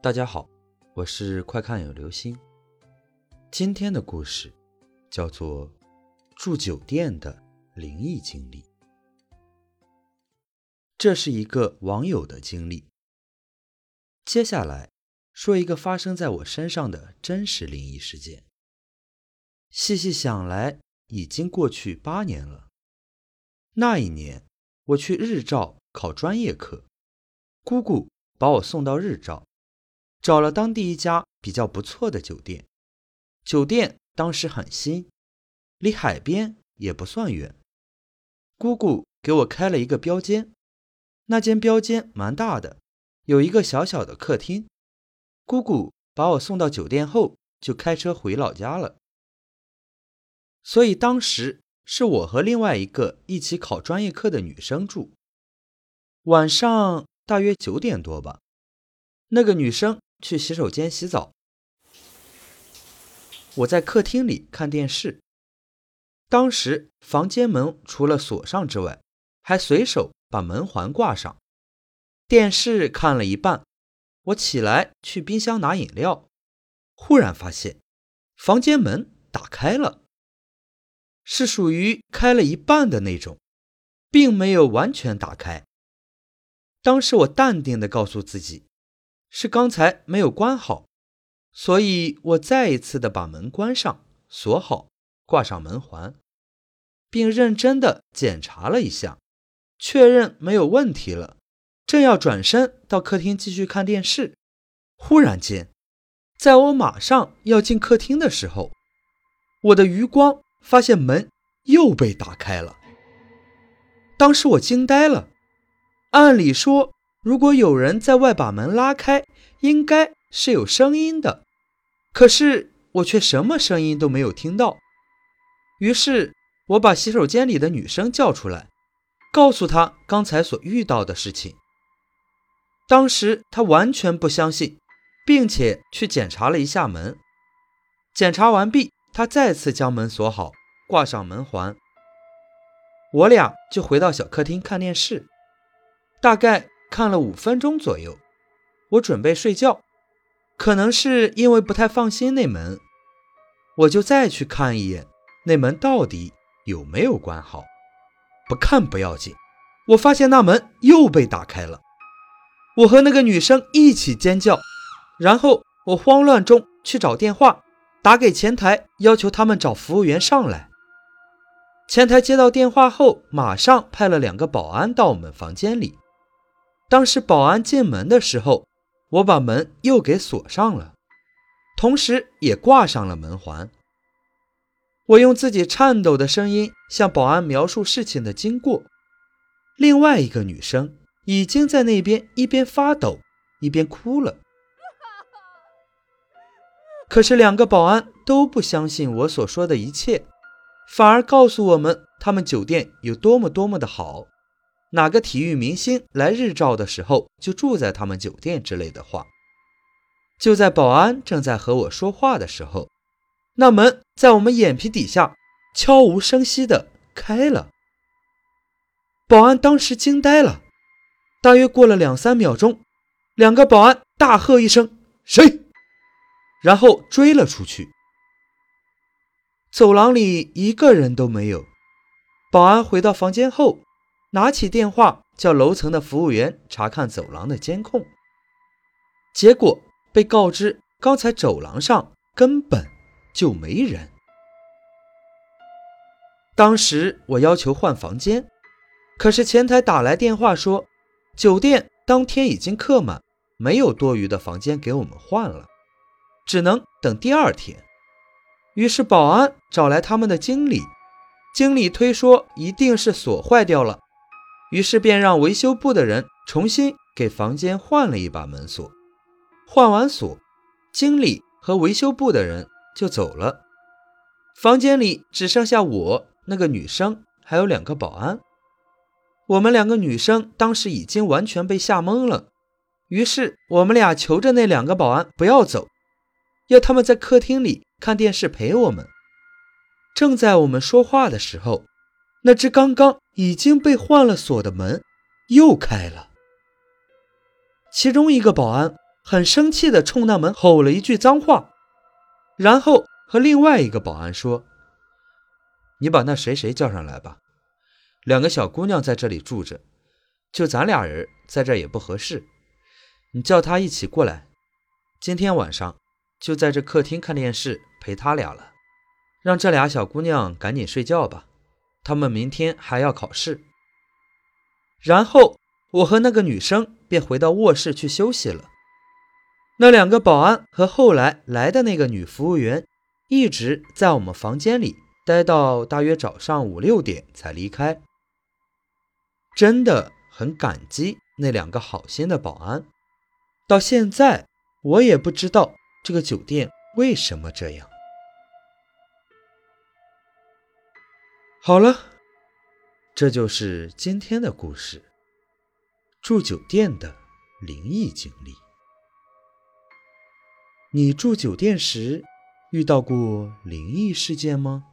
大家好，我是快看有流星。今天的故事叫做住酒店的灵异经历。这是一个网友的经历。接下来说一个发生在我身上的真实灵异事件。细细想来，已经过去八年了。那一年，我去日照考专业课，姑姑把我送到日照。找了当地一家比较不错的酒店，酒店当时很新，离海边也不算远。姑姑给我开了一个标间，那间标间蛮大的，有一个小小的客厅。姑姑把我送到酒店后，就开车回老家了。所以当时是我和另外一个一起考专业课的女生住。晚上大约九点多吧，那个女生。去洗手间洗澡，我在客厅里看电视。当时房间门除了锁上之外，还随手把门环挂上。电视看了一半，我起来去冰箱拿饮料，忽然发现房间门打开了，是属于开了一半的那种，并没有完全打开。当时我淡定地告诉自己。是刚才没有关好，所以我再一次的把门关上、锁好、挂上门环，并认真的检查了一下，确认没有问题了。正要转身到客厅继续看电视，忽然间，在我马上要进客厅的时候，我的余光发现门又被打开了。当时我惊呆了，按理说。如果有人在外把门拉开，应该是有声音的，可是我却什么声音都没有听到。于是我把洗手间里的女生叫出来，告诉她刚才所遇到的事情。当时她完全不相信，并且去检查了一下门。检查完毕，她再次将门锁好，挂上门环。我俩就回到小客厅看电视，大概。看了五分钟左右，我准备睡觉，可能是因为不太放心那门，我就再去看一眼那门到底有没有关好。不看不要紧，我发现那门又被打开了，我和那个女生一起尖叫，然后我慌乱中去找电话，打给前台，要求他们找服务员上来。前台接到电话后，马上派了两个保安到我们房间里。当时保安进门的时候，我把门又给锁上了，同时也挂上了门环。我用自己颤抖的声音向保安描述事情的经过。另外一个女生已经在那边一边发抖一边哭了。可是两个保安都不相信我所说的一切，反而告诉我们他们酒店有多么多么的好。哪个体育明星来日照的时候就住在他们酒店之类的话。就在保安正在和我说话的时候，那门在我们眼皮底下悄无声息的开了。保安当时惊呆了。大约过了两三秒钟，两个保安大喝一声“谁”，然后追了出去。走廊里一个人都没有。保安回到房间后。拿起电话叫楼层的服务员查看走廊的监控，结果被告知刚才走廊上根本就没人。当时我要求换房间，可是前台打来电话说酒店当天已经客满，没有多余的房间给我们换了，只能等第二天。于是保安找来他们的经理，经理推说一定是锁坏掉了。于是便让维修部的人重新给房间换了一把门锁。换完锁，经理和维修部的人就走了。房间里只剩下我、那个女生还有两个保安。我们两个女生当时已经完全被吓懵了。于是我们俩求着那两个保安不要走，要他们在客厅里看电视陪我们。正在我们说话的时候。那只刚刚已经被换了锁的门又开了，其中一个保安很生气地冲那门吼了一句脏话，然后和另外一个保安说：“你把那谁谁叫上来吧，两个小姑娘在这里住着，就咱俩人在这也不合适，你叫她一起过来，今天晚上就在这客厅看电视陪她俩了，让这俩小姑娘赶紧睡觉吧，他们明天还要考试。”然后我和那个女生便回到卧室去休息了。那两个保安和后来来的那个女服务员一直在我们房间里待到大约早上五六点才离开。真的很感激那两个好心的保安。到现在我也不知道这个酒店为什么这样。好了。这就是今天的故事。住酒店的灵异经历。你住酒店时遇到过灵异事件吗？